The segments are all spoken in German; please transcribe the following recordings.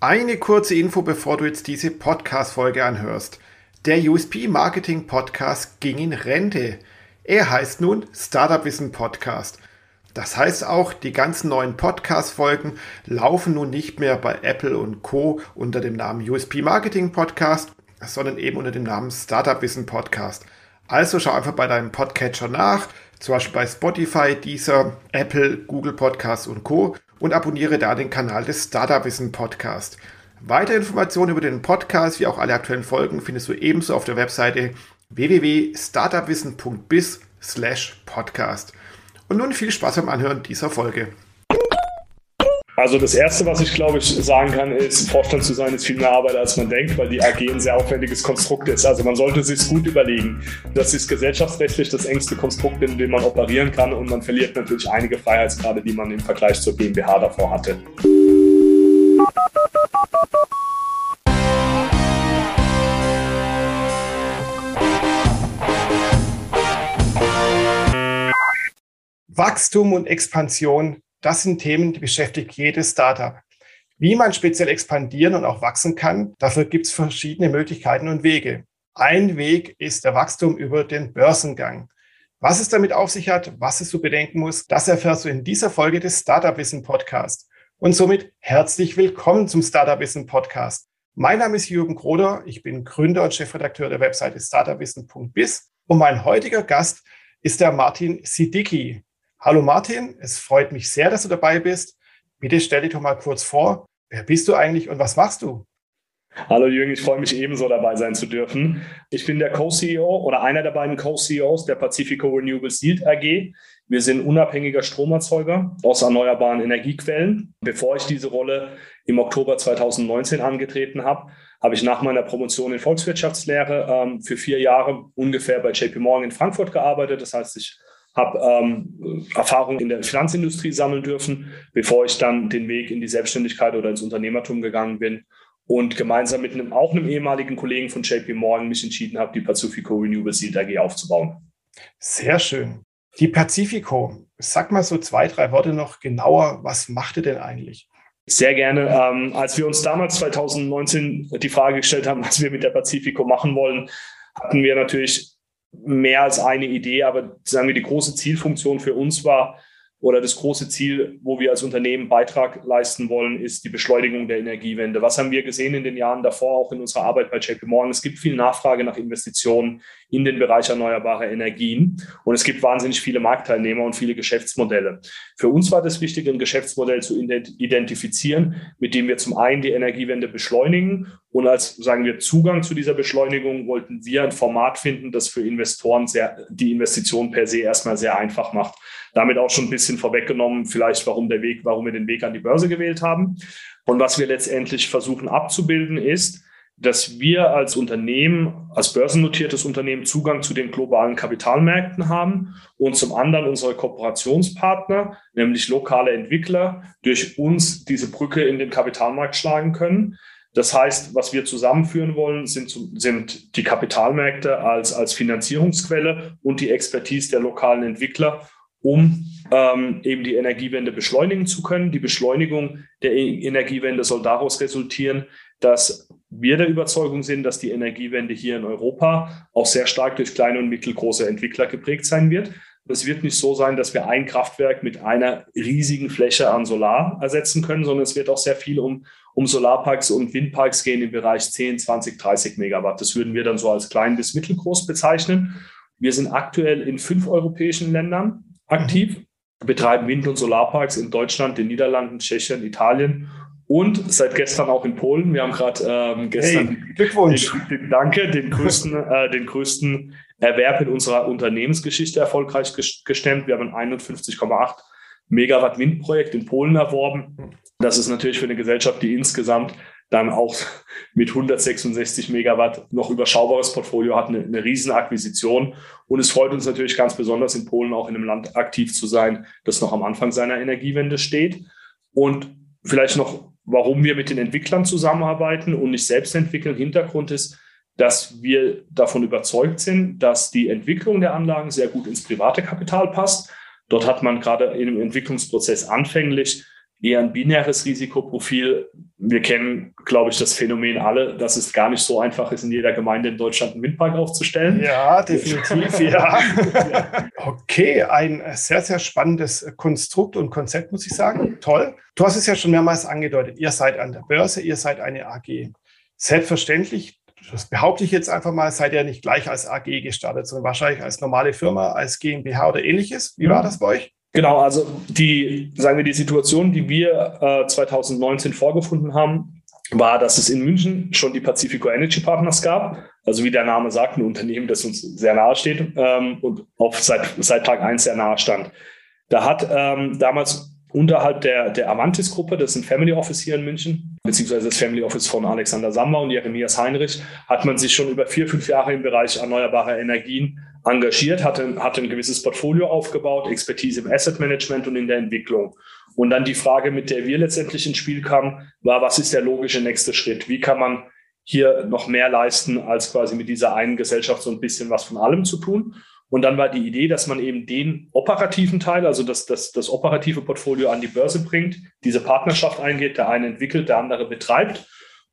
Eine kurze Info, bevor du jetzt diese Podcast-Folge anhörst. Der USP Marketing Podcast ging in Rente. Er heißt nun Startup Wissen Podcast. Das heißt auch, die ganzen neuen Podcast-Folgen laufen nun nicht mehr bei Apple und Co. unter dem Namen USP Marketing Podcast, sondern eben unter dem Namen Startup Wissen Podcast. Also schau einfach bei deinem Podcatcher nach, zum Beispiel bei Spotify, Deezer, Apple, Google Podcasts und Co und abonniere da den Kanal des Startup Wissen Podcast. Weitere Informationen über den Podcast wie auch alle aktuellen Folgen findest du ebenso auf der Webseite www.startupwissen.biz slash podcast. Und nun viel Spaß beim Anhören dieser Folge. Also das Erste, was ich glaube ich sagen kann, ist, Vorstand zu sein, ist viel mehr Arbeit, als man denkt, weil die AG ein sehr aufwendiges Konstrukt ist. Also man sollte sich gut überlegen. Das ist gesellschaftsrechtlich das engste Konstrukt, in dem man operieren kann und man verliert natürlich einige Freiheitsgrade, die man im Vergleich zur GmbH davor hatte. Wachstum und Expansion das sind Themen, die beschäftigt jedes Startup. Wie man speziell expandieren und auch wachsen kann, dafür gibt es verschiedene Möglichkeiten und Wege. Ein Weg ist der Wachstum über den Börsengang. Was es damit auf sich hat, was es zu bedenken muss, das erfährst du in dieser Folge des Startup Wissen Podcast. Und somit herzlich willkommen zum Startup Wissen Podcast. Mein Name ist Jürgen Kroder, ich bin Gründer und Chefredakteur der Webseite startupwissen.biz und mein heutiger Gast ist der Martin Sidicki. Hallo Martin, es freut mich sehr, dass du dabei bist. Bitte stell dich doch mal kurz vor. Wer bist du eigentlich und was machst du? Hallo Jürgen, ich freue mich ebenso dabei sein zu dürfen. Ich bin der Co-CEO oder einer der beiden Co-CEOs der Pacifico Renewables Yield AG. Wir sind unabhängiger Stromerzeuger aus erneuerbaren Energiequellen. Bevor ich diese Rolle im Oktober 2019 angetreten habe, habe ich nach meiner Promotion in Volkswirtschaftslehre ähm, für vier Jahre ungefähr bei JP Morgan in Frankfurt gearbeitet. Das heißt, ich habe ähm, Erfahrung in der Finanzindustrie sammeln dürfen, bevor ich dann den Weg in die Selbstständigkeit oder ins Unternehmertum gegangen bin und gemeinsam mit einem, auch einem ehemaligen Kollegen von JP Morgan mich entschieden habe, die Pacifico Renewables Yield AG aufzubauen. Sehr schön. Die Pacifico, sag mal so zwei, drei Worte noch genauer, was macht ihr denn eigentlich? Sehr gerne. Ähm, als wir uns damals 2019 die Frage gestellt haben, was wir mit der Pacifico machen wollen, hatten wir natürlich mehr als eine Idee, aber sagen wir, die große Zielfunktion für uns war, oder das große Ziel, wo wir als Unternehmen Beitrag leisten wollen, ist die Beschleunigung der Energiewende. Was haben wir gesehen in den Jahren davor, auch in unserer Arbeit bei JP Morgan? Es gibt viel Nachfrage nach Investitionen in den Bereich erneuerbare Energien und es gibt wahnsinnig viele Marktteilnehmer und viele Geschäftsmodelle. Für uns war das wichtig, ein Geschäftsmodell zu identifizieren, mit dem wir zum einen die Energiewende beschleunigen und als, sagen wir, Zugang zu dieser Beschleunigung wollten wir ein Format finden, das für Investoren sehr, die Investition per se erstmal sehr einfach macht damit auch schon ein bisschen vorweggenommen, vielleicht warum der Weg, warum wir den Weg an die Börse gewählt haben. Und was wir letztendlich versuchen abzubilden, ist, dass wir als Unternehmen, als börsennotiertes Unternehmen Zugang zu den globalen Kapitalmärkten haben und zum anderen unsere Kooperationspartner, nämlich lokale Entwickler, durch uns diese Brücke in den Kapitalmarkt schlagen können. Das heißt, was wir zusammenführen wollen, sind, sind die Kapitalmärkte als, als Finanzierungsquelle und die Expertise der lokalen Entwickler, um ähm, eben die Energiewende beschleunigen zu können. Die Beschleunigung der e Energiewende soll daraus resultieren, dass wir der Überzeugung sind, dass die Energiewende hier in Europa auch sehr stark durch kleine und mittelgroße Entwickler geprägt sein wird. Es wird nicht so sein, dass wir ein Kraftwerk mit einer riesigen Fläche an Solar ersetzen können, sondern es wird auch sehr viel um, um Solarparks und Windparks gehen im Bereich 10, 20, 30 Megawatt. Das würden wir dann so als klein bis mittelgroß bezeichnen. Wir sind aktuell in fünf europäischen Ländern aktiv, betreiben Wind- und Solarparks in Deutschland, den Niederlanden, Tschechien, Italien und seit gestern auch in Polen. Wir haben gerade ähm, gestern hey, Glückwunsch. Den, den, danke, den größten, äh, den größten Erwerb in unserer Unternehmensgeschichte erfolgreich gestemmt. Wir haben ein 51,8 Megawatt Windprojekt in Polen erworben. Das ist natürlich für eine Gesellschaft, die insgesamt dann auch mit 166 Megawatt noch überschaubares Portfolio hat, eine, eine Riesenakquisition. Und es freut uns natürlich ganz besonders, in Polen auch in einem Land aktiv zu sein, das noch am Anfang seiner Energiewende steht. Und vielleicht noch, warum wir mit den Entwicklern zusammenarbeiten und nicht selbst entwickeln. Hintergrund ist, dass wir davon überzeugt sind, dass die Entwicklung der Anlagen sehr gut ins private Kapital passt. Dort hat man gerade im Entwicklungsprozess anfänglich eher ein binäres Risikoprofil wir kennen, glaube ich, das Phänomen alle, dass es gar nicht so einfach ist, in jeder Gemeinde in Deutschland einen Windpark aufzustellen. Ja, definitiv, ja. Okay, ein sehr, sehr spannendes Konstrukt und Konzept, muss ich sagen. Toll. Du hast es ja schon mehrmals angedeutet. Ihr seid an der Börse, ihr seid eine AG. Selbstverständlich, das behaupte ich jetzt einfach mal, seid ihr nicht gleich als AG gestartet, sondern wahrscheinlich als normale Firma, als GmbH oder ähnliches. Wie war mhm. das bei euch? Genau, also die, sagen wir, die Situation, die wir äh, 2019 vorgefunden haben, war, dass es in München schon die Pacifico Energy Partners gab. Also wie der Name sagt, ein Unternehmen, das uns sehr nahe steht ähm, und auch seit, seit Tag 1 sehr nahe stand. Da hat ähm, damals unterhalb der, der Avantis-Gruppe, das ist ein Family Office hier in München, beziehungsweise das Family Office von Alexander Samba und Jeremias Heinrich, hat man sich schon über vier, fünf Jahre im Bereich erneuerbare Energien engagiert, hatte, hatte ein gewisses Portfolio aufgebaut, Expertise im Asset Management und in der Entwicklung. Und dann die Frage, mit der wir letztendlich ins Spiel kamen, war, was ist der logische nächste Schritt? Wie kann man hier noch mehr leisten, als quasi mit dieser einen Gesellschaft so ein bisschen was von allem zu tun? Und dann war die Idee, dass man eben den operativen Teil, also das, das, das operative Portfolio an die Börse bringt, diese Partnerschaft eingeht, der eine entwickelt, der andere betreibt.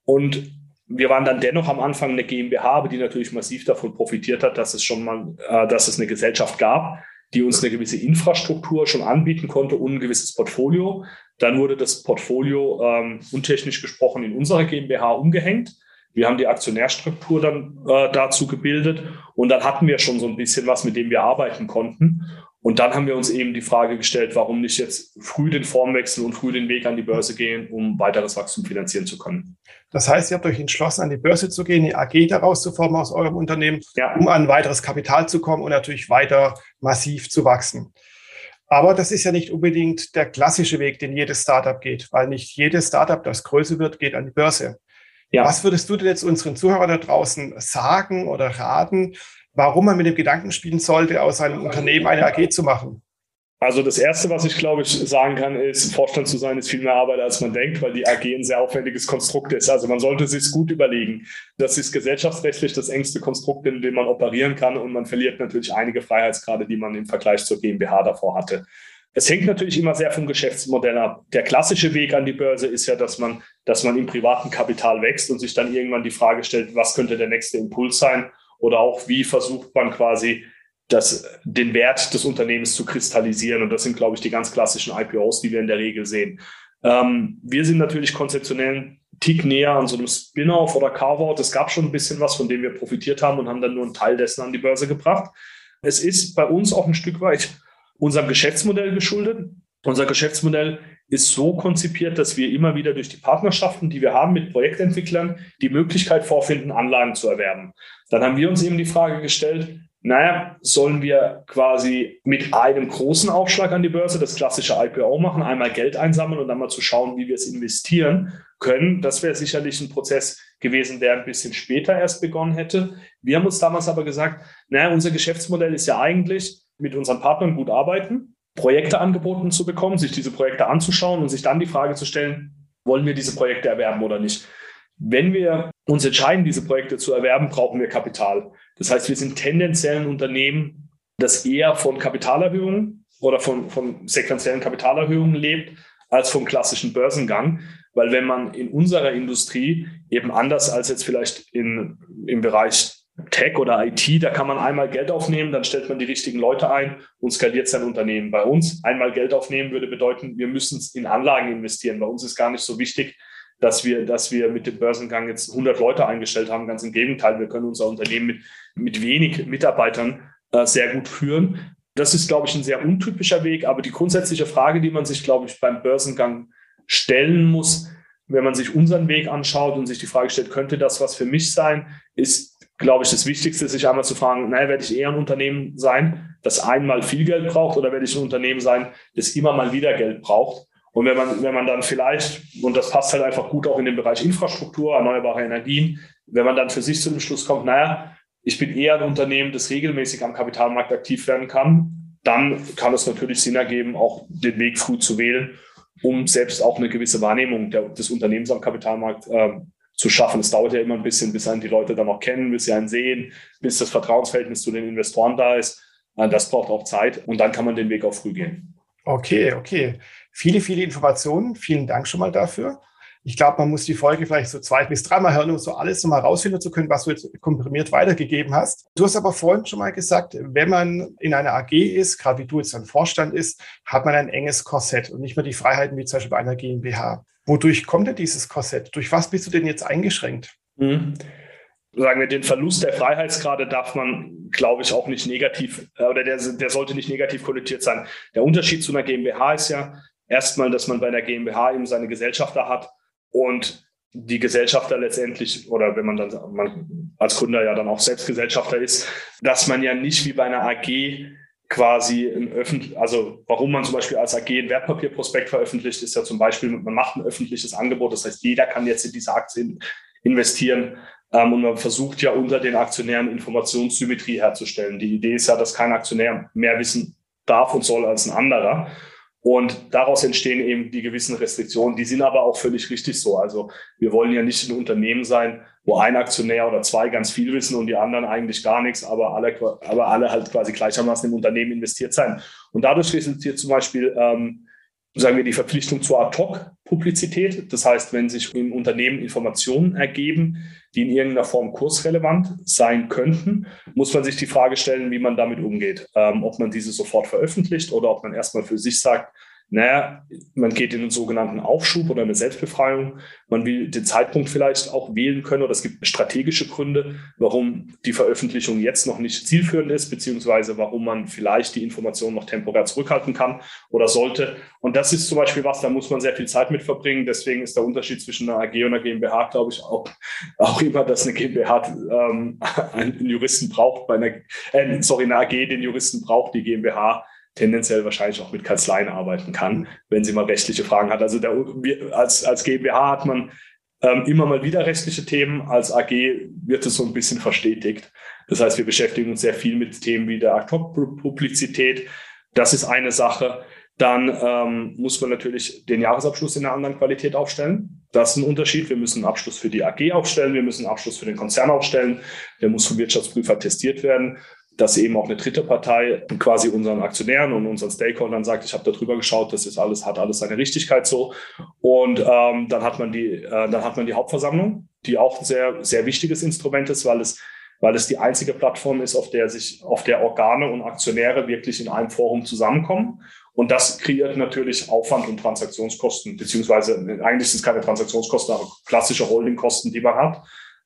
Und wir waren dann dennoch am Anfang eine GmbH, die natürlich massiv davon profitiert hat, dass es schon mal, äh, dass es eine Gesellschaft gab, die uns eine gewisse Infrastruktur schon anbieten konnte und ein gewisses Portfolio. Dann wurde das Portfolio ähm, untechnisch gesprochen in unsere GmbH umgehängt. Wir haben die Aktionärstruktur dann äh, dazu gebildet und dann hatten wir schon so ein bisschen was, mit dem wir arbeiten konnten. Und dann haben wir uns eben die Frage gestellt, warum nicht jetzt früh den Formwechsel und früh den Weg an die Börse gehen, um weiteres Wachstum finanzieren zu können. Das heißt, ihr habt euch entschlossen, an die Börse zu gehen, die AG daraus zu formen aus eurem Unternehmen, ja. um an weiteres Kapital zu kommen und natürlich weiter massiv zu wachsen. Aber das ist ja nicht unbedingt der klassische Weg, den jedes Startup geht, weil nicht jedes Startup, das größer wird, geht an die Börse. Ja. Was würdest du denn jetzt unseren Zuhörern da draußen sagen oder raten, warum man mit dem Gedanken spielen sollte, aus einem Unternehmen eine AG zu machen? Also das Erste, was ich glaube ich sagen kann, ist, Vorstand zu sein, ist viel mehr Arbeit, als man denkt, weil die AG ein sehr aufwendiges Konstrukt ist. Also man sollte sich gut überlegen. Das ist gesellschaftsrechtlich das engste Konstrukt, in dem man operieren kann und man verliert natürlich einige Freiheitsgrade, die man im Vergleich zur GmbH davor hatte. Es hängt natürlich immer sehr vom Geschäftsmodell ab. Der klassische Weg an die Börse ist ja, dass man, dass man im privaten Kapital wächst und sich dann irgendwann die Frage stellt, was könnte der nächste Impuls sein? Oder auch, wie versucht man quasi das, den Wert des Unternehmens zu kristallisieren? Und das sind, glaube ich, die ganz klassischen IPOs, die wir in der Regel sehen. Ähm, wir sind natürlich konzeptionell Tick näher an so einem Spin-off oder Carve-out. Es gab schon ein bisschen was, von dem wir profitiert haben und haben dann nur einen Teil dessen an die Börse gebracht. Es ist bei uns auch ein Stück weit unserem Geschäftsmodell geschuldet. Unser Geschäftsmodell ist so konzipiert, dass wir immer wieder durch die Partnerschaften, die wir haben mit Projektentwicklern, die Möglichkeit vorfinden, Anlagen zu erwerben. Dann haben wir uns eben die Frage gestellt, naja, sollen wir quasi mit einem großen Aufschlag an die Börse das klassische IPO machen, einmal Geld einsammeln und dann mal zu schauen, wie wir es investieren können. Das wäre sicherlich ein Prozess gewesen, der ein bisschen später erst begonnen hätte. Wir haben uns damals aber gesagt, naja, unser Geschäftsmodell ist ja eigentlich, mit unseren Partnern gut arbeiten, Projekte angeboten zu bekommen, sich diese Projekte anzuschauen und sich dann die Frage zu stellen, wollen wir diese Projekte erwerben oder nicht? Wenn wir uns entscheiden, diese Projekte zu erwerben, brauchen wir Kapital. Das heißt, wir sind tendenziell ein Unternehmen, das eher von Kapitalerhöhungen oder von, von sequenziellen Kapitalerhöhungen lebt, als vom klassischen Börsengang. Weil wenn man in unserer Industrie eben anders als jetzt vielleicht in, im Bereich Tech oder IT, da kann man einmal Geld aufnehmen, dann stellt man die richtigen Leute ein und skaliert sein Unternehmen. Bei uns einmal Geld aufnehmen würde bedeuten, wir müssen in Anlagen investieren. Bei uns ist gar nicht so wichtig, dass wir, dass wir mit dem Börsengang jetzt 100 Leute eingestellt haben. Ganz im Gegenteil, wir können unser Unternehmen mit, mit wenig Mitarbeitern äh, sehr gut führen. Das ist, glaube ich, ein sehr untypischer Weg. Aber die grundsätzliche Frage, die man sich, glaube ich, beim Börsengang stellen muss, wenn man sich unseren Weg anschaut und sich die Frage stellt, könnte das was für mich sein, ist, glaube ich, das Wichtigste, sich einmal zu fragen, naja, werde ich eher ein Unternehmen sein, das einmal viel Geld braucht oder werde ich ein Unternehmen sein, das immer mal wieder Geld braucht? Und wenn man, wenn man dann vielleicht, und das passt halt einfach gut auch in den Bereich Infrastruktur, erneuerbare Energien, wenn man dann für sich zu dem Schluss kommt, naja, ich bin eher ein Unternehmen, das regelmäßig am Kapitalmarkt aktiv werden kann, dann kann es natürlich Sinn ergeben, auch den Weg früh zu wählen, um selbst auch eine gewisse Wahrnehmung der, des Unternehmens am Kapitalmarkt äh, zu schaffen. Es dauert ja immer ein bisschen, bis einen die Leute dann auch kennen, bis sie einen sehen, bis das Vertrauensverhältnis zu den Investoren da ist. Äh, das braucht auch Zeit und dann kann man den Weg auch früh gehen. Okay, okay. Viele, viele Informationen. Vielen Dank schon mal dafür. Ich glaube, man muss die Folge vielleicht so zwei bis dreimal hören, um so alles nochmal rausfinden zu können, was du jetzt komprimiert weitergegeben hast. Du hast aber vorhin schon mal gesagt, wenn man in einer AG ist, gerade wie du jetzt ein Vorstand ist, hat man ein enges Korsett und nicht mehr die Freiheiten wie zum Beispiel bei einer GmbH. Wodurch kommt denn dieses Korsett? Durch was bist du denn jetzt eingeschränkt? Mhm sagen wir, den Verlust der Freiheitsgrade darf man, glaube ich, auch nicht negativ, äh, oder der, der sollte nicht negativ konnotiert sein. Der Unterschied zu einer GmbH ist ja erstmal, dass man bei einer GmbH eben seine Gesellschafter hat und die Gesellschafter letztendlich, oder wenn man dann man als Gründer ja dann auch selbst Gesellschafter ist, dass man ja nicht wie bei einer AG quasi ein öffentlich, also warum man zum Beispiel als AG ein Wertpapierprospekt veröffentlicht, ist ja zum Beispiel, man macht ein öffentliches Angebot, das heißt, jeder kann jetzt in diese Aktien investieren ähm, und man versucht ja unter den Aktionären Informationssymmetrie herzustellen. Die Idee ist ja, dass kein Aktionär mehr wissen darf und soll als ein anderer. Und daraus entstehen eben die gewissen Restriktionen. Die sind aber auch völlig richtig so. Also wir wollen ja nicht ein Unternehmen sein, wo ein Aktionär oder zwei ganz viel wissen und die anderen eigentlich gar nichts, aber alle, aber alle halt quasi gleichermaßen im Unternehmen investiert sein. Und dadurch resultiert zum Beispiel ähm, sagen wir, die Verpflichtung zur Ad-Hoc-Publizität. Das heißt, wenn sich im Unternehmen Informationen ergeben, die in irgendeiner Form kursrelevant sein könnten, muss man sich die Frage stellen, wie man damit umgeht. Ähm, ob man diese sofort veröffentlicht oder ob man erstmal für sich sagt, naja, man geht in einen sogenannten Aufschub oder eine Selbstbefreiung. Man will den Zeitpunkt vielleicht auch wählen können oder es gibt strategische Gründe, warum die Veröffentlichung jetzt noch nicht zielführend ist, beziehungsweise warum man vielleicht die Informationen noch temporär zurückhalten kann oder sollte. Und das ist zum Beispiel was, da muss man sehr viel Zeit mit verbringen. Deswegen ist der Unterschied zwischen einer AG und einer GmbH, glaube ich, auch, auch immer, dass eine GmbH ähm, einen Juristen braucht, bei einer, äh, sorry, eine AG den Juristen braucht, die GmbH tendenziell wahrscheinlich auch mit Kanzleien arbeiten kann, wenn sie mal rechtliche Fragen hat. Also der, als, als GmbH hat man ähm, immer mal wieder rechtliche Themen. Als AG wird es so ein bisschen verstetigt. Das heißt, wir beschäftigen uns sehr viel mit Themen wie der Ad-Hoc-Publizität. Das ist eine Sache. Dann ähm, muss man natürlich den Jahresabschluss in einer anderen Qualität aufstellen. Das ist ein Unterschied. Wir müssen einen Abschluss für die AG aufstellen, wir müssen einen Abschluss für den Konzern aufstellen. Der muss vom Wirtschaftsprüfer testiert werden dass eben auch eine dritte Partei quasi unseren Aktionären und unseren Stakeholdern sagt, ich habe drüber geschaut, das ist alles, hat alles seine Richtigkeit so. Und ähm, dann hat man die, äh, dann hat man die Hauptversammlung, die auch ein sehr, sehr wichtiges Instrument ist, weil es, weil es die einzige Plattform ist, auf der sich, auf der Organe und Aktionäre wirklich in einem Forum zusammenkommen. Und das kreiert natürlich Aufwand und Transaktionskosten, beziehungsweise eigentlich sind es keine Transaktionskosten, aber klassische Holdingkosten, die man hat.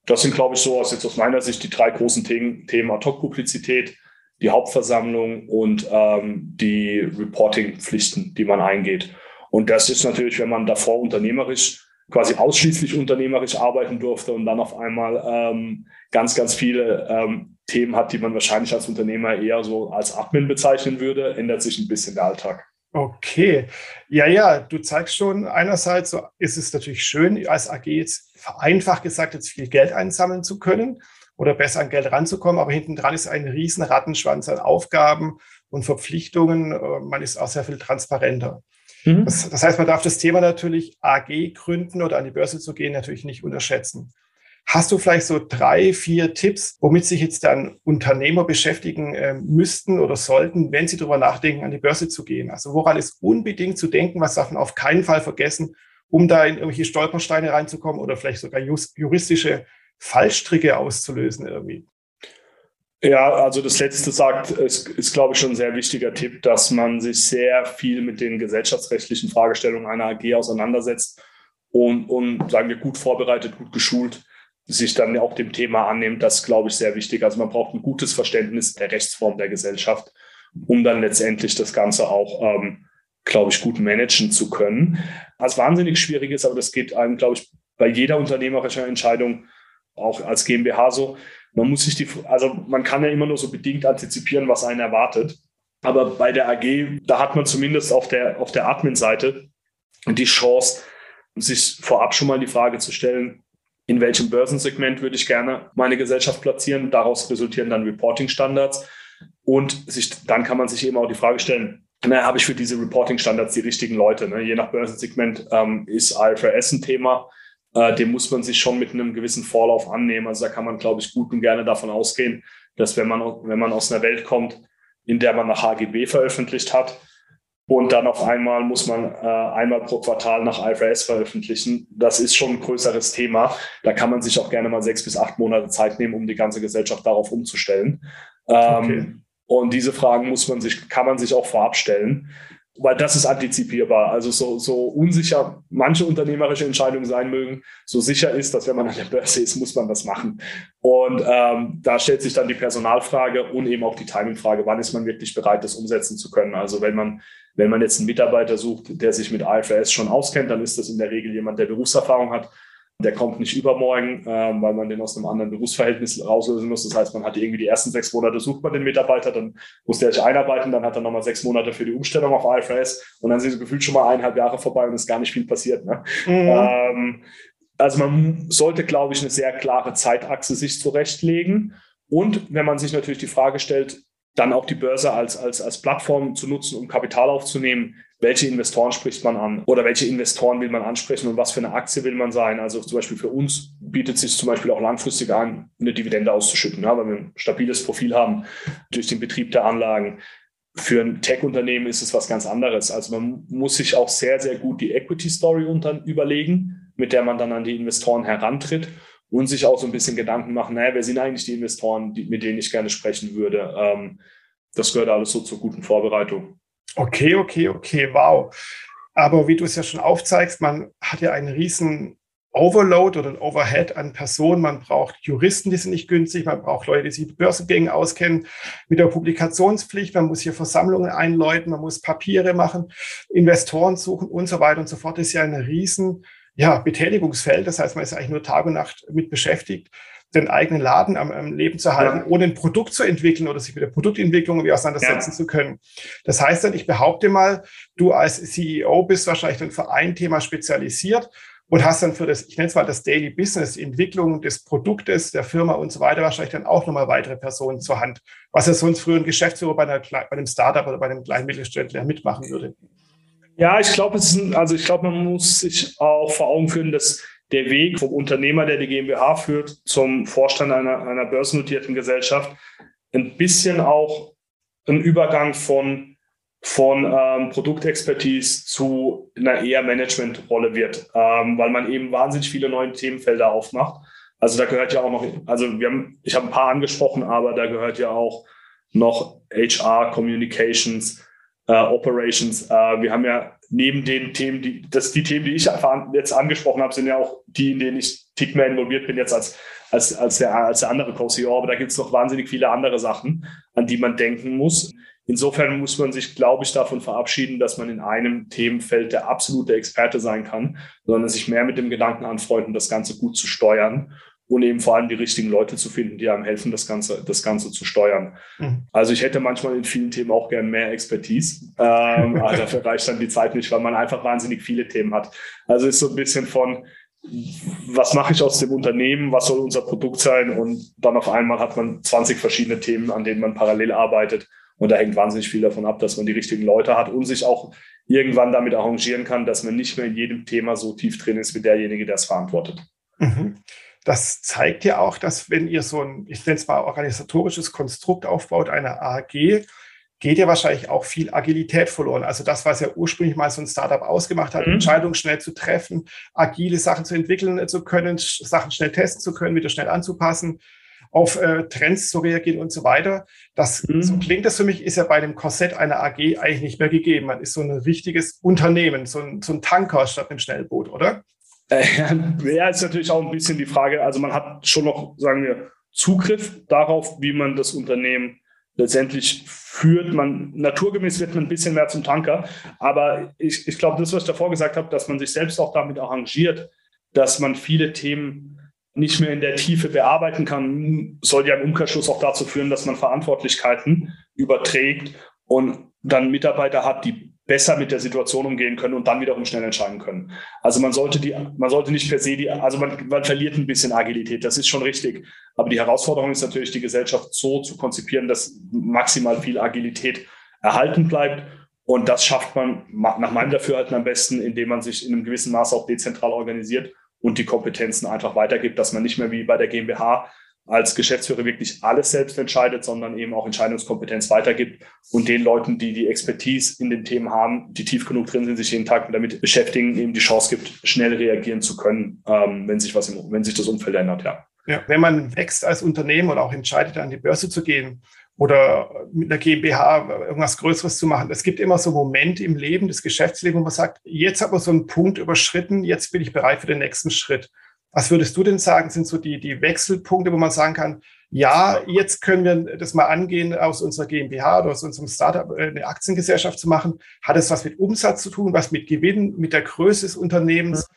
Das sind, glaube ich, so aus, jetzt aus meiner Sicht die drei großen Themen, Themen Ad-Hoc-Publizität, die Hauptversammlung und ähm, die Reporting-Pflichten, die man eingeht. Und das ist natürlich, wenn man davor unternehmerisch, quasi ausschließlich unternehmerisch arbeiten durfte und dann auf einmal ähm, ganz, ganz viele ähm, Themen hat, die man wahrscheinlich als Unternehmer eher so als Admin bezeichnen würde, ändert sich ein bisschen der Alltag. Okay, ja, ja, du zeigst schon, einerseits so ist es natürlich schön, als AG jetzt vereinfacht gesagt, jetzt viel Geld einsammeln zu können oder besser an Geld ranzukommen, aber hinten dran ist ein riesen Rattenschwanz an Aufgaben und Verpflichtungen. Äh, man ist auch sehr viel transparenter. Mhm. Das, das heißt, man darf das Thema natürlich AG gründen oder an die Börse zu gehen natürlich nicht unterschätzen. Hast du vielleicht so drei, vier Tipps, womit sich jetzt dann Unternehmer beschäftigen äh, müssten oder sollten, wenn sie darüber nachdenken, an die Börse zu gehen? Also woran ist unbedingt zu denken? Was darf man auf keinen Fall vergessen, um da in irgendwelche Stolpersteine reinzukommen oder vielleicht sogar juristische Fallstricke auszulösen irgendwie? Ja, also das letzte sagt, ist, ist, glaube ich, schon ein sehr wichtiger Tipp, dass man sich sehr viel mit den gesellschaftsrechtlichen Fragestellungen einer AG auseinandersetzt und, und sagen wir, gut vorbereitet, gut geschult sich dann auch dem Thema annimmt, das glaube ich sehr wichtig. Also man braucht ein gutes Verständnis der Rechtsform der Gesellschaft, um dann letztendlich das Ganze auch, ähm, glaube ich, gut managen zu können. Was wahnsinnig schwierig ist, aber das geht einem, glaube ich, bei jeder unternehmerischen Entscheidung, auch als GmbH so, man muss sich die, also man kann ja immer nur so bedingt antizipieren, was einen erwartet. Aber bei der AG, da hat man zumindest auf der, auf der Admin-Seite die Chance, sich vorab schon mal die Frage zu stellen, in welchem Börsensegment würde ich gerne meine Gesellschaft platzieren. Daraus resultieren dann Reporting-Standards. Und sich, dann kann man sich eben auch die Frage stellen, na, habe ich für diese Reporting-Standards die richtigen Leute? Ne? Je nach Börsensegment ähm, ist IFRS ein Thema. Äh, dem muss man sich schon mit einem gewissen Vorlauf annehmen. Also da kann man, glaube ich, gut und gerne davon ausgehen, dass wenn man, wenn man aus einer Welt kommt, in der man nach HGB veröffentlicht hat, Und dann auf einmal muss man äh, einmal pro Quartal nach IFRS veröffentlichen. Das ist schon ein größeres Thema. Da kann man sich auch gerne mal sechs bis acht Monate Zeit nehmen, um die ganze Gesellschaft darauf umzustellen. Ähm, okay. Und diese Fragen muss man sich, kann man sich auch vorab stellen weil das ist antizipierbar. Also so, so unsicher manche unternehmerische Entscheidungen sein mögen, so sicher ist, dass wenn man an der Börse ist, muss man das machen. Und ähm, da stellt sich dann die Personalfrage und eben auch die Timingfrage, wann ist man wirklich bereit, das umsetzen zu können. Also wenn man, wenn man jetzt einen Mitarbeiter sucht, der sich mit IFRS schon auskennt, dann ist das in der Regel jemand, der Berufserfahrung hat. Der kommt nicht übermorgen, ähm, weil man den aus einem anderen Berufsverhältnis rauslösen muss. Das heißt, man hat irgendwie die ersten sechs Monate sucht man den Mitarbeiter, dann muss der sich einarbeiten, dann hat er nochmal sechs Monate für die Umstellung auf IFRS und dann sind so gefühlt schon mal eineinhalb Jahre vorbei und ist gar nicht viel passiert. Ne? Mhm. Ähm, also man sollte, glaube ich, eine sehr klare Zeitachse sich zurechtlegen. Und wenn man sich natürlich die Frage stellt, dann auch die Börse als, als, als Plattform zu nutzen, um Kapital aufzunehmen, welche Investoren spricht man an oder welche Investoren will man ansprechen und was für eine Aktie will man sein. Also zum Beispiel für uns bietet es sich zum Beispiel auch langfristig an, eine Dividende auszuschütten, ja, weil wir ein stabiles Profil haben durch den Betrieb der Anlagen. Für ein Tech-Unternehmen ist es was ganz anderes. Also man muss sich auch sehr, sehr gut die Equity-Story überlegen, mit der man dann an die Investoren herantritt und sich auch so ein bisschen Gedanken machen, naja, wer sind eigentlich die Investoren, die, mit denen ich gerne sprechen würde. Ähm, das gehört alles so zur guten Vorbereitung. Okay, okay, okay, wow. Aber wie du es ja schon aufzeigst, man hat ja einen riesen Overload oder ein Overhead an Personen. Man braucht Juristen, die sind nicht günstig. Man braucht Leute, die sich mit Börsengängen auskennen, mit der Publikationspflicht. Man muss hier Versammlungen einläuten. Man muss Papiere machen, Investoren suchen und so weiter und so fort. Das ist ja ein riesen ja, Betätigungsfeld. Das heißt, man ist eigentlich nur Tag und Nacht mit beschäftigt den eigenen Laden am, am Leben zu halten, ja. ohne ein Produkt zu entwickeln oder sich mit der Produktentwicklung irgendwie auseinandersetzen ja. zu können. Das heißt dann, ich behaupte mal, du als CEO bist wahrscheinlich dann für ein Thema spezialisiert und hast dann für das, ich nenne es mal das Daily Business, die Entwicklung des Produktes, der Firma und so weiter, wahrscheinlich dann auch nochmal weitere Personen zur Hand, was ja sonst früher ein Geschäftsführer bei, einer, bei einem Startup oder bei einem kleinen Mittelständler mitmachen würde. Ja, ich glaube, also ich glaube, man muss sich auch vor Augen führen, dass der Weg vom Unternehmer, der die GmbH führt, zum Vorstand einer, einer börsennotierten Gesellschaft ein bisschen auch ein Übergang von, von ähm, Produktexpertise zu einer eher Managementrolle wird, ähm, weil man eben wahnsinnig viele neue Themenfelder aufmacht. Also da gehört ja auch noch, also wir haben, ich habe ein paar angesprochen, aber da gehört ja auch noch HR, Communications, Operations. Äh, wir haben ja neben den Themen, die, das, die Themen, die ich jetzt angesprochen habe, sind ja auch die, in denen ich tick mehr involviert bin jetzt als, als, als, der, als der andere Co-CEO. Aber da gibt es noch wahnsinnig viele andere Sachen, an die man denken muss. Insofern muss man sich, glaube ich, davon verabschieden, dass man in einem Themenfeld der absolute Experte sein kann, sondern sich mehr mit dem Gedanken anfreunden, das Ganze gut zu steuern und eben vor allem die richtigen Leute zu finden, die einem helfen, das Ganze, das Ganze zu steuern. Mhm. Also ich hätte manchmal in vielen Themen auch gern mehr Expertise, ähm, aber dafür reicht dann die Zeit nicht, weil man einfach wahnsinnig viele Themen hat. Also ist so ein bisschen von, was mache ich aus dem Unternehmen, was soll unser Produkt sein und dann auf einmal hat man 20 verschiedene Themen, an denen man parallel arbeitet und da hängt wahnsinnig viel davon ab, dass man die richtigen Leute hat und sich auch irgendwann damit arrangieren kann, dass man nicht mehr in jedem Thema so tief drin ist wie derjenige, der es verantwortet. Mhm das zeigt ja auch, dass wenn ihr so ein, ich nenne es mal organisatorisches Konstrukt aufbaut, einer AG, geht ja wahrscheinlich auch viel Agilität verloren. Also das, was ja ursprünglich mal so ein Startup ausgemacht hat, mhm. Entscheidungen schnell zu treffen, agile Sachen zu entwickeln zu können, Sachen schnell testen zu können, wieder schnell anzupassen, auf äh, Trends zu reagieren und so weiter. Das, mhm. so klingt das für mich, ist ja bei dem Korsett einer AG eigentlich nicht mehr gegeben. Man ist so ein richtiges Unternehmen, so ein, so ein Tanker statt einem Schnellboot, oder? Äh, ja, ist natürlich auch ein bisschen die Frage, also man hat schon noch, sagen wir, Zugriff darauf, wie man das Unternehmen letztendlich führt. Man, naturgemäß wird man ein bisschen mehr zum Tanker. Aber ich, ich glaube, das, was ich davor gesagt habe, dass man sich selbst auch damit arrangiert, dass man viele Themen nicht mehr in der Tiefe bearbeiten kann, soll ja im Umkehrschluss auch dazu führen, dass man Verantwortlichkeiten überträgt und dann Mitarbeiter hat, die besser mit der Situation umgehen können und dann wiederum schnell entscheiden können. Also man sollte die, man sollte nicht per se die, also man, man verliert ein bisschen Agilität, das ist schon richtig. Aber die Herausforderung ist natürlich, die Gesellschaft so zu konzipieren, dass maximal viel Agilität erhalten bleibt. Und das schafft man nach meinem Dafürhalten am besten, indem man sich in einem gewissen Maße auch dezentral organisiert und die Kompetenzen einfach weitergibt, dass man nicht mehr wie bei der GmbH als Geschäftsführer wirklich alles selbst entscheidet, sondern eben auch Entscheidungskompetenz weitergibt und den Leuten, die die Expertise in den Themen haben, die tief genug drin sind, sich jeden Tag damit beschäftigen, eben die Chance gibt, schnell reagieren zu können, ähm, wenn sich was im, wenn sich das Umfeld ändert, ja. Ja, wenn man wächst als Unternehmen oder auch entscheidet, an die Börse zu gehen oder mit einer GmbH irgendwas Größeres zu machen, es gibt immer so Momente im Leben, des Geschäftslebens, wo man sagt, jetzt hat man so einen Punkt überschritten, jetzt bin ich bereit für den nächsten Schritt. Was würdest du denn sagen, sind so die, die Wechselpunkte, wo man sagen kann, ja, jetzt können wir das mal angehen, aus unserer GmbH oder aus unserem Startup äh, eine Aktiengesellschaft zu machen. Hat es was mit Umsatz zu tun, was mit Gewinn, mit der Größe des Unternehmens,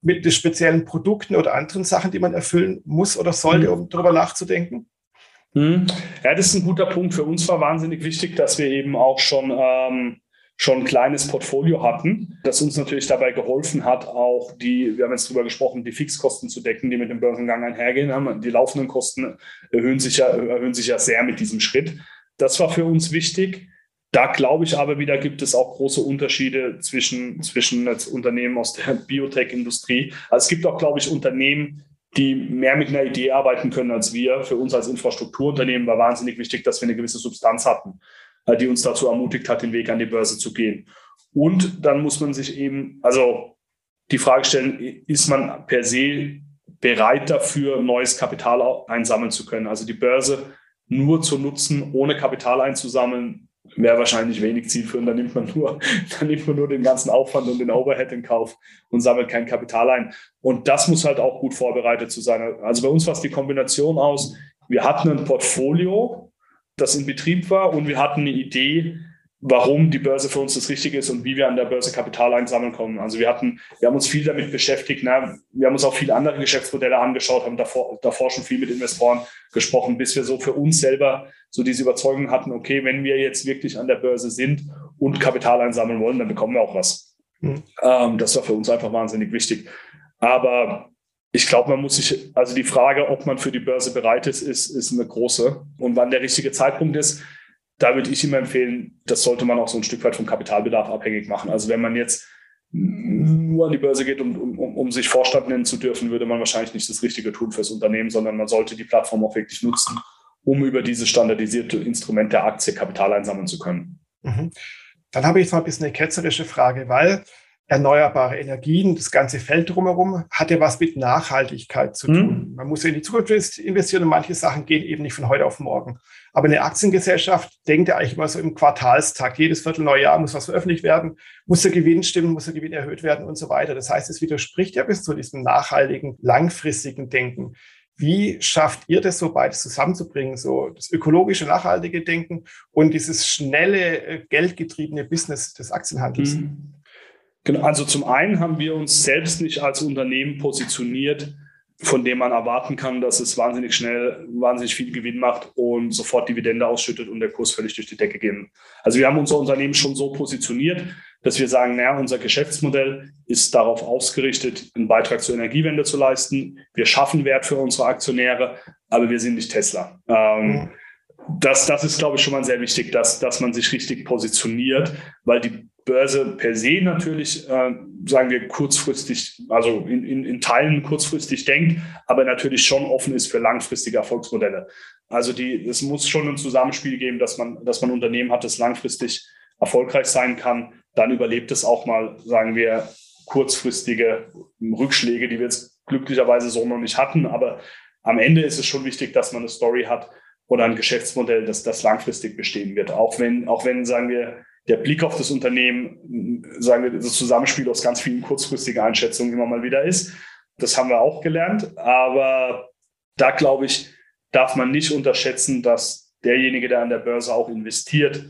mit den speziellen Produkten oder anderen Sachen, die man erfüllen muss oder sollte, um darüber nachzudenken? Mhm. Ja, das ist ein guter Punkt. Für uns war wahnsinnig wichtig, dass wir eben auch schon ähm, schon ein kleines Portfolio hatten, das uns natürlich dabei geholfen hat, auch die, wir haben jetzt drüber gesprochen, die Fixkosten zu decken, die mit dem Börsengang einhergehen haben. Die laufenden Kosten erhöhen sich ja, erhöhen sich ja sehr mit diesem Schritt. Das war für uns wichtig. Da glaube ich aber wieder, gibt es auch große Unterschiede zwischen, zwischen Unternehmen aus der Biotech-Industrie. Also es gibt auch, glaube ich, Unternehmen, die mehr mit einer Idee arbeiten können als wir. Für uns als Infrastrukturunternehmen war wahnsinnig wichtig, dass wir eine gewisse Substanz hatten. Äh, die uns dazu ermutigt hat, den Weg an die Börse zu gehen. Und dann muss man sich eben, also die Frage stellen, ist man per se bereit dafür, neues Kapital einsammeln zu können? Also die Börse nur zu nutzen, ohne Kapital einzusammeln, wäre wahrscheinlich wenig zielführend. Dann nimmt man nur, dann nimmt man nur den ganzen Aufwand und den Overhead in Kauf und sammelt kein Kapital ein. Und das muss halt auch gut vorbereitet zu sein. Also bei uns war es die Kombination aus, wir hatten ein Portfolio, das in Betrieb war und wir hatten eine Idee, warum die Börse für uns das Richtige ist und wie wir an der Börse Kapital einsammeln kommen. Also wir hatten, wir haben uns viel damit beschäftigt, ne? wir haben uns auch viele andere Geschäftsmodelle angeschaut, haben davor, davor schon viel mit Investoren gesprochen, bis wir so für uns selber so diese Überzeugung hatten, okay, wenn wir jetzt wirklich an der Börse sind und Kapital einsammeln wollen, dann bekommen wir auch was. Mhm. Ähm, das war für uns einfach wahnsinnig wichtig. Aber ich glaube, man muss sich, also die Frage, ob man für die Börse bereit ist, ist, ist eine große. Und wann der richtige Zeitpunkt ist, da würde ich immer empfehlen, das sollte man auch so ein Stück weit vom Kapitalbedarf abhängig machen. Also wenn man jetzt nur an die Börse geht, um, um, um sich Vorstand nennen zu dürfen, würde man wahrscheinlich nicht das Richtige tun fürs Unternehmen, sondern man sollte die Plattform auch wirklich nutzen, um über dieses standardisierte Instrument der Aktie Kapital einsammeln zu können. Mhm. Dann habe ich mal ein bisschen eine ketzerische Frage, weil erneuerbare Energien, das ganze Feld drumherum, hat ja was mit Nachhaltigkeit zu tun. Mhm. Man muss ja in die Zukunft investieren und manche Sachen gehen eben nicht von heute auf morgen. Aber eine Aktiengesellschaft denkt ja eigentlich immer so im Quartalstakt. Jedes Viertelneujahr muss was veröffentlicht werden, muss der Gewinn stimmen, muss der Gewinn erhöht werden und so weiter. Das heißt, es widerspricht ja bis zu diesem nachhaltigen, langfristigen Denken. Wie schafft ihr das so beides zusammenzubringen, so das ökologische, nachhaltige Denken und dieses schnelle, äh, geldgetriebene Business des Aktienhandels? Mhm. Genau, also zum einen haben wir uns selbst nicht als Unternehmen positioniert, von dem man erwarten kann, dass es wahnsinnig schnell, wahnsinnig viel Gewinn macht und sofort Dividende ausschüttet und der Kurs völlig durch die Decke geht. Also wir haben unser Unternehmen schon so positioniert, dass wir sagen, naja, unser Geschäftsmodell ist darauf ausgerichtet, einen Beitrag zur Energiewende zu leisten. Wir schaffen Wert für unsere Aktionäre, aber wir sind nicht Tesla. Ähm, mhm. das, das ist, glaube ich, schon mal sehr wichtig, dass, dass man sich richtig positioniert, weil die Börse per se natürlich, äh, sagen wir, kurzfristig, also in, in, in Teilen kurzfristig denkt, aber natürlich schon offen ist für langfristige Erfolgsmodelle. Also die, es muss schon ein Zusammenspiel geben, dass man, dass man ein Unternehmen hat, das langfristig erfolgreich sein kann. Dann überlebt es auch mal, sagen wir, kurzfristige Rückschläge, die wir jetzt glücklicherweise so noch nicht hatten. Aber am Ende ist es schon wichtig, dass man eine Story hat oder ein Geschäftsmodell, das, das langfristig bestehen wird. Auch wenn, auch wenn, sagen wir, der Blick auf das Unternehmen, sagen wir, das Zusammenspiel aus ganz vielen kurzfristigen Einschätzungen immer mal wieder ist. Das haben wir auch gelernt. Aber da glaube ich, darf man nicht unterschätzen, dass derjenige, der an der Börse auch investiert,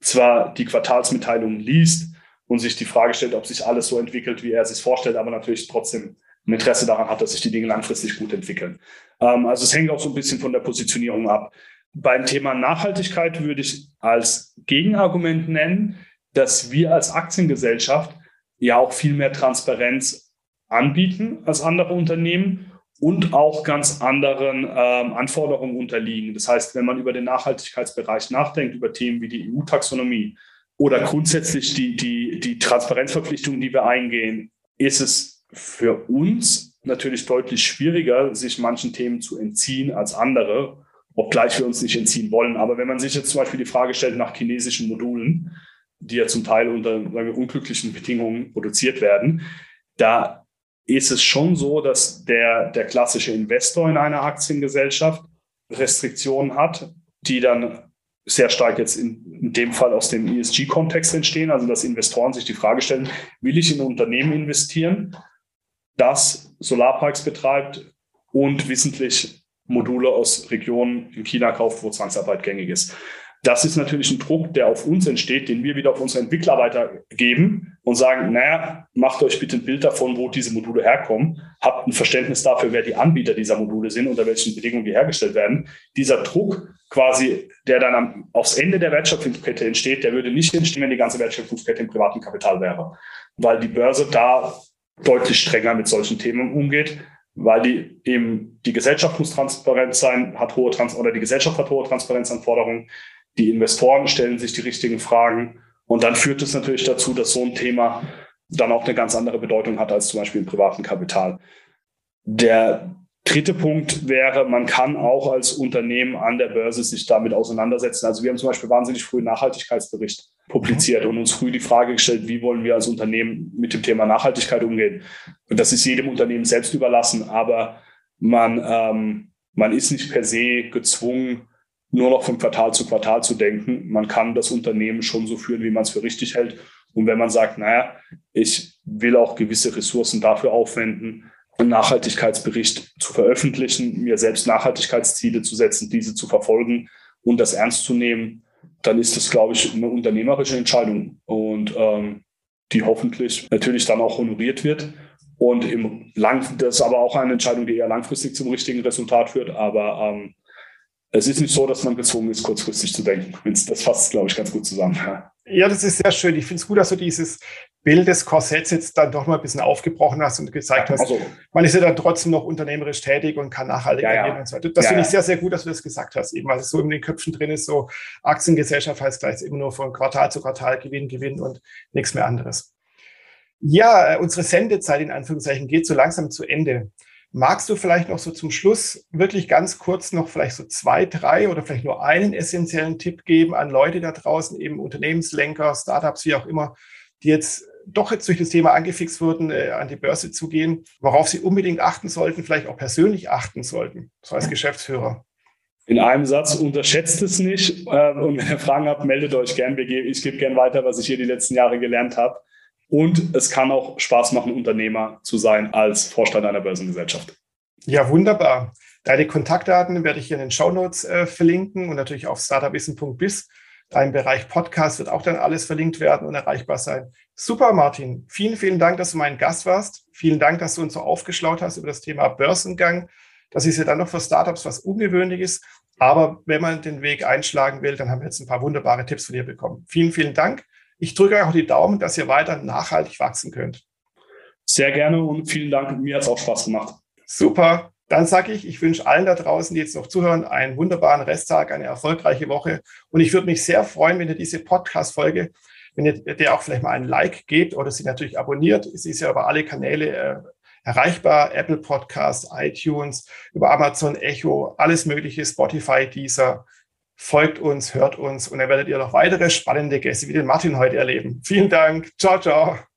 zwar die Quartalsmitteilungen liest und sich die Frage stellt, ob sich alles so entwickelt, wie er es sich vorstellt, aber natürlich trotzdem ein Interesse daran hat, dass sich die Dinge langfristig gut entwickeln. Ähm, also es hängt auch so ein bisschen von der Positionierung ab. Beim Thema Nachhaltigkeit würde ich als Gegenargument nennen, dass wir als Aktiengesellschaft ja auch viel mehr Transparenz anbieten als andere Unternehmen und auch ganz anderen ähm, Anforderungen unterliegen. Das heißt, wenn man über den Nachhaltigkeitsbereich nachdenkt, über Themen wie die EU-Taxonomie oder grundsätzlich die, die, die Transparenzverpflichtungen, die wir eingehen, ist es für uns natürlich deutlich schwieriger, sich manchen Themen zu entziehen als andere, obgleich wir uns nicht entziehen wollen. Aber wenn man sich jetzt zum Beispiel die Frage stellt nach chinesischen Modulen, die ja zum Teil unter wir, unglücklichen Bedingungen produziert werden, da ist es schon so, dass der, der klassische Investor in einer Aktiengesellschaft Restriktionen hat, die dann sehr stark jetzt in, in dem Fall aus dem ESG-Kontext entstehen, also dass Investoren sich die Frage stellen, will ich in ein Unternehmen investieren, das Solarparks betreibt und wissentlich Module aus Regionen in China kauft, wo Zwangsarbeit gängig ist. Das ist natürlich ein Druck, der auf uns entsteht, den wir wieder auf unsere Entwickler weitergeben und sagen, naja, macht euch bitte ein Bild davon, wo diese Module herkommen, habt ein Verständnis dafür, wer die Anbieter dieser Module sind, unter welchen Bedingungen die hergestellt werden. Dieser Druck quasi, der dann am, aufs Ende der Wertschöpfungskette entsteht, der würde nicht entstehen, wenn die ganze Wertschöpfungskette im privaten Kapital wäre, weil die Börse da deutlich strenger mit solchen Themen umgeht weil die eben die Gesellschaft muss transparent sein, hat hohe Trans oder die Gesellschaft hat hohe Transparenzanforderungen die Investoren stellen sich die richtigen Fragen. Und dann führt es natürlich dazu, dass so ein Thema dann auch eine ganz andere Bedeutung hat als zum Beispiel im privaten Kapital. Der dritte Punkt wäre, man kann auch als Unternehmen an der Börse sich damit auseinandersetzen. Also wir haben zum Beispiel wahnsinnig früh einen Nachhaltigkeitsbericht publiziert und uns früh die Frage gestellt, wie wollen wir als Unternehmen mit dem Thema Nachhaltigkeit umgehen. Und das ist jedem Unternehmen selbst überlassen, aber man, ähm, man ist nicht per se gezwungen, nur noch von Quartal zu Quartal zu denken. Man kann das Unternehmen schon so führen, wie man es für richtig hält. Und wenn man sagt, naja, ich will auch gewisse Ressourcen dafür aufwenden, einen Nachhaltigkeitsbericht zu veröffentlichen, mir selbst Nachhaltigkeitsziele zu setzen, diese zu verfolgen und das ernst zu nehmen, dann ist das, glaube ich, eine unternehmerische Entscheidung und ähm, die hoffentlich natürlich dann auch honoriert wird. Und im Lang das ist aber auch eine Entscheidung, die eher langfristig zum richtigen Resultat führt. Aber ähm, es ist nicht so, dass man gezwungen ist, kurzfristig zu denken. Das fasst, glaube ich, ganz gut zusammen. Ja, das ist sehr schön. Ich finde es gut, dass du dieses Bild des Korsetts jetzt dann doch mal ein bisschen aufgebrochen hast und gezeigt hast, also, man ist ja dann trotzdem noch unternehmerisch tätig und kann nachhaltig ja, agieren ja. und so weiter. Das ja, finde ich sehr, sehr gut, dass du das gesagt hast, eben, weil es so in den Köpfen drin ist, so Aktiengesellschaft heißt gleich immer nur von Quartal zu Quartal Gewinn, Gewinn und nichts mehr anderes. Ja, äh, unsere Sendezeit in Anführungszeichen geht so langsam zu Ende. Magst du vielleicht noch so zum Schluss wirklich ganz kurz noch vielleicht so zwei, drei oder vielleicht nur einen essentiellen Tipp geben an Leute da draußen, eben Unternehmenslenker, Startups, wie auch immer, die jetzt doch jetzt durch das Thema angefixt wurden, äh, an die Börse zu gehen, worauf sie unbedingt achten sollten, vielleicht auch persönlich achten sollten, so als Geschäftsführer? In einem Satz, unterschätzt es nicht. Äh, und wenn ihr Fragen habt, meldet euch gern. Ich gebe gern weiter, was ich hier die letzten Jahre gelernt habe. Und es kann auch Spaß machen, Unternehmer zu sein als Vorstand einer Börsengesellschaft. Ja, wunderbar. Deine Kontaktdaten werde ich hier in den Shownotes äh, verlinken und natürlich auf startupwissen.biz. Dein Bereich Podcast wird auch dann alles verlinkt werden und erreichbar sein. Super, Martin. Vielen, vielen Dank, dass du mein Gast warst. Vielen Dank, dass du uns so aufgeschlaut hast über das Thema Börsengang. Das ist ja dann noch für Startups was Ungewöhnliches. Aber wenn man den Weg einschlagen will, dann haben wir jetzt ein paar wunderbare Tipps von dir bekommen. Vielen, vielen Dank. Ich drücke euch auch die Daumen, dass ihr weiter nachhaltig wachsen könnt. Sehr gerne und vielen Dank. Mir hat es auch Spaß gemacht. Super. Dann sage ich, ich wünsche allen da draußen, die jetzt noch zuhören, einen wunderbaren Resttag, eine erfolgreiche Woche. Und ich würde mich sehr freuen, wenn ihr diese Podcast-Folge, wenn ihr der auch vielleicht mal ein Like gebt oder sie natürlich abonniert. Sie ist ja über alle Kanäle äh, erreichbar. Apple Podcasts, iTunes, über Amazon Echo, alles mögliche, Spotify, Deezer folgt uns, hört uns und dann werdet ihr noch weitere spannende Gäste wie den Martin heute erleben. Vielen Dank. Ciao, ciao.